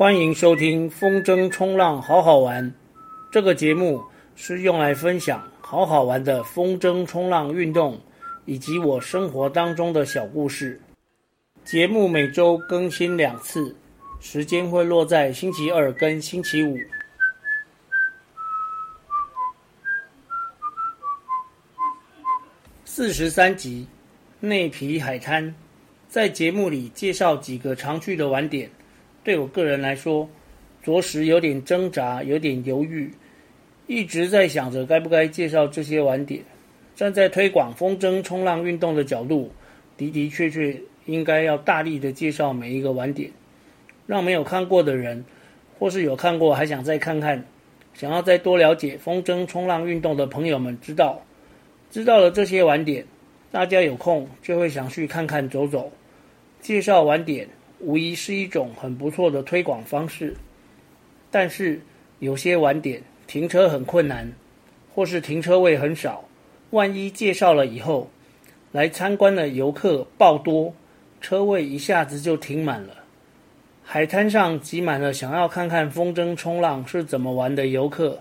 欢迎收听风筝冲浪好好玩。这个节目是用来分享好好玩的风筝冲浪运动，以及我生活当中的小故事。节目每周更新两次，时间会落在星期二跟星期五。四十三集，内皮海滩，在节目里介绍几个常去的玩点。对我个人来说，着实有点挣扎，有点犹豫，一直在想着该不该介绍这些玩点。站在推广风筝冲浪运动的角度，的的确确应该要大力的介绍每一个玩点，让没有看过的人，或是有看过还想再看看，想要再多了解风筝冲浪运动的朋友们知道。知道了这些玩点，大家有空就会想去看看走走。介绍玩点无疑是一种很不错的推广方式，但是有些晚点停车很困难，或是停车位很少，万一介绍了以后，来参观的游客爆多，车位一下子就停满了，海滩上挤满了想要看看风筝冲浪是怎么玩的游客，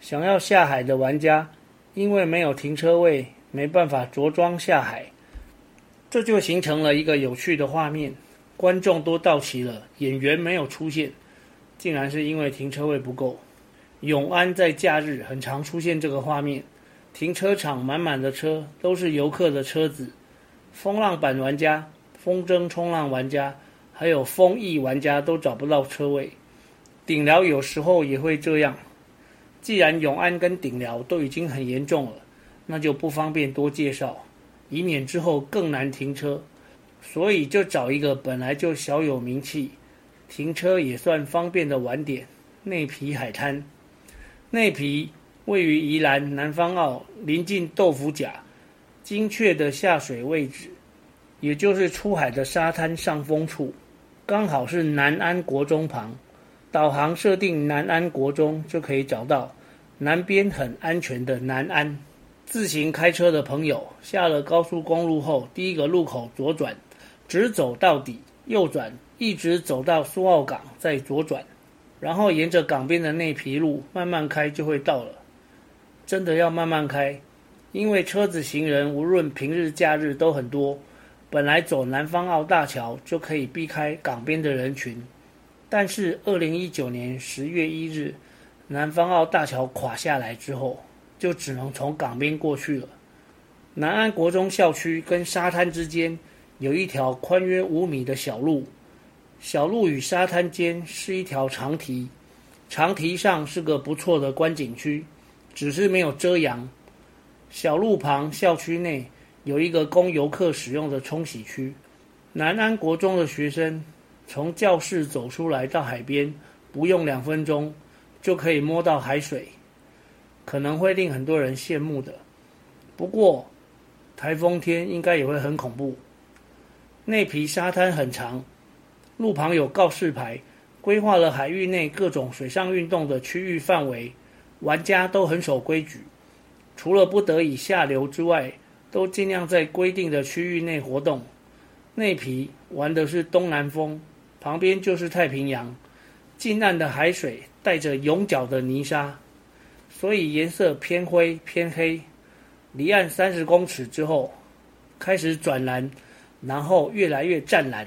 想要下海的玩家。因为没有停车位，没办法着装下海，这就形成了一个有趣的画面：观众都到齐了，演员没有出现，竟然是因为停车位不够。永安在假日很常出现这个画面，停车场满满的车都是游客的车子，风浪板玩家、风筝冲浪玩家，还有风翼玩家都找不到车位。顶寮有时候也会这样。既然永安跟顶寮都已经很严重了，那就不方便多介绍，以免之后更难停车。所以就找一个本来就小有名气、停车也算方便的晚点——内皮海滩。内皮位于宜兰南方澳，临近豆腐甲，精确的下水位置，也就是出海的沙滩上风处，刚好是南安国中旁。导航设定南安国中就可以找到。南边很安全的南安，自行开车的朋友下了高速公路后，第一个路口左转，直走到底，右转，一直走到苏澳港，再左转，然后沿着港边的内皮路慢慢开就会到了。真的要慢慢开，因为车子、行人无论平日假日都很多。本来走南方澳大桥就可以避开港边的人群，但是二零一九年十月一日。南方澳大桥垮下来之后，就只能从港边过去了。南安国中校区跟沙滩之间有一条宽约五米的小路，小路与沙滩间是一条长堤，长堤上是个不错的观景区，只是没有遮阳。小路旁校区内有一个供游客使用的冲洗区。南安国中的学生从教室走出来到海边，不用两分钟。就可以摸到海水，可能会令很多人羡慕的。不过，台风天应该也会很恐怖。内皮沙滩很长，路旁有告示牌，规划了海域内各种水上运动的区域范围，玩家都很守规矩，除了不得已下流之外，都尽量在规定的区域内活动。内皮玩的是东南风，旁边就是太平洋。近岸的海水带着涌角的泥沙，所以颜色偏灰偏黑。离岸三十公尺之后，开始转蓝，然后越来越湛蓝，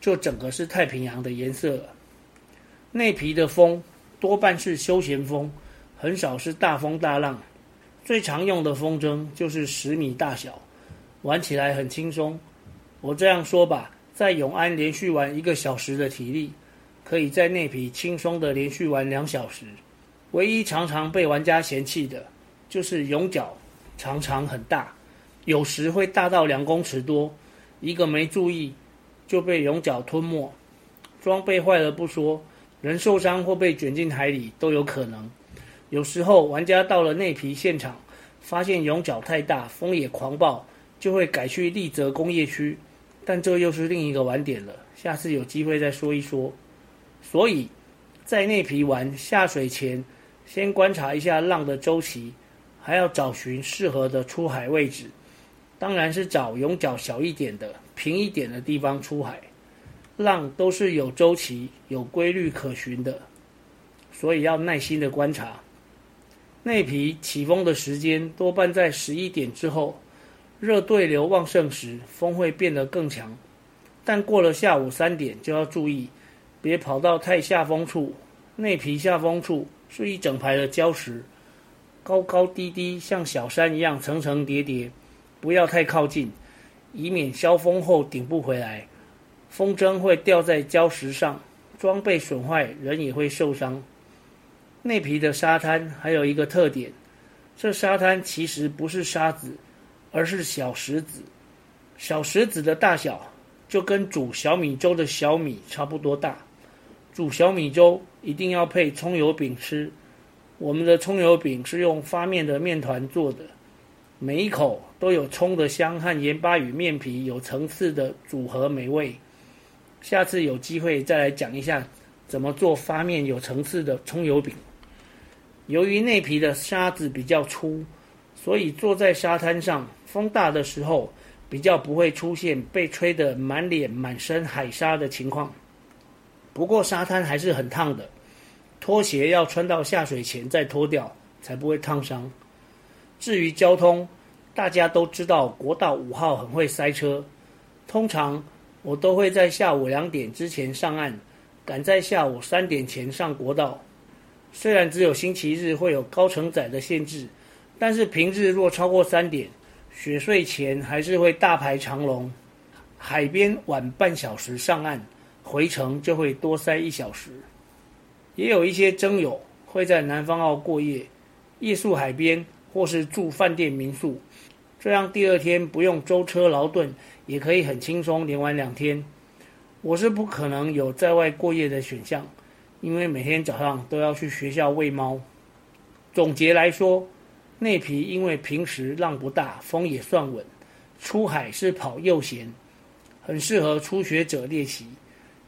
就整个是太平洋的颜色了。内皮的风多半是休闲风，很少是大风大浪。最常用的风筝就是十米大小，玩起来很轻松。我这样说吧，在永安连续玩一个小时的体力。可以在内皮轻松的连续玩两小时，唯一常常被玩家嫌弃的，就是涌角常常很大，有时会大到两公尺多，一个没注意就被涌角吞没，装备坏了不说，人受伤或被卷进海里都有可能。有时候玩家到了内皮现场，发现涌角太大，风也狂暴，就会改去丽泽工业区，但这又是另一个玩点了，下次有机会再说一说。所以，在内皮玩下水前，先观察一下浪的周期，还要找寻适合的出海位置。当然是找涌角小一点的、平一点的地方出海。浪都是有周期、有规律可循的，所以要耐心的观察。内皮起风的时间多半在十一点之后，热对流旺盛时，风会变得更强。但过了下午三点就要注意，别跑到太下风处。内皮下风处是一整排的礁石，高高低低，像小山一样层层叠叠，不要太靠近，以免消风后顶不回来。风筝会掉在礁石上，装备损坏，人也会受伤。内皮的沙滩还有一个特点，这沙滩其实不是沙子，而是小石子。小石子的大小就跟煮小米粥的小米差不多大。煮小米粥一定要配葱油饼吃。我们的葱油饼是用发面的面团做的，每一口都有葱的香和盐巴与面皮有层次的组合美味。下次有机会再来讲一下怎么做发面有层次的葱油饼。由于内皮的沙子比较粗，所以坐在沙滩上，风大的时候比较不会出现被吹得满脸满身海沙的情况。不过沙滩还是很烫的，拖鞋要穿到下水前再脱掉，才不会烫伤。至于交通，大家都知道国道五号很会塞车，通常。我都会在下午两点之前上岸，赶在下午三点前上国道。虽然只有星期日会有高承载的限制，但是平日若超过三点，雪睡前还是会大排长龙。海边晚半小时上岸，回程就会多塞一小时。也有一些諍友会在南方澳过夜，夜宿海边或是住饭店民宿。这样第二天不用舟车劳顿，也可以很轻松连玩两天。我是不可能有在外过夜的选项，因为每天早上都要去学校喂猫。总结来说，内皮因为平时浪不大，风也算稳，出海是跑右舷，很适合初学者练习，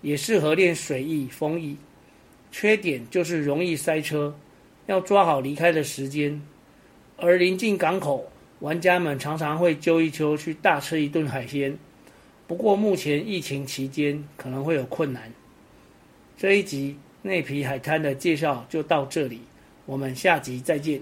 也适合练水翼、风翼。缺点就是容易塞车，要抓好离开的时间，而临近港口。玩家们常常会揪一揪去大吃一顿海鲜，不过目前疫情期间可能会有困难。这一集内皮海滩的介绍就到这里，我们下集再见。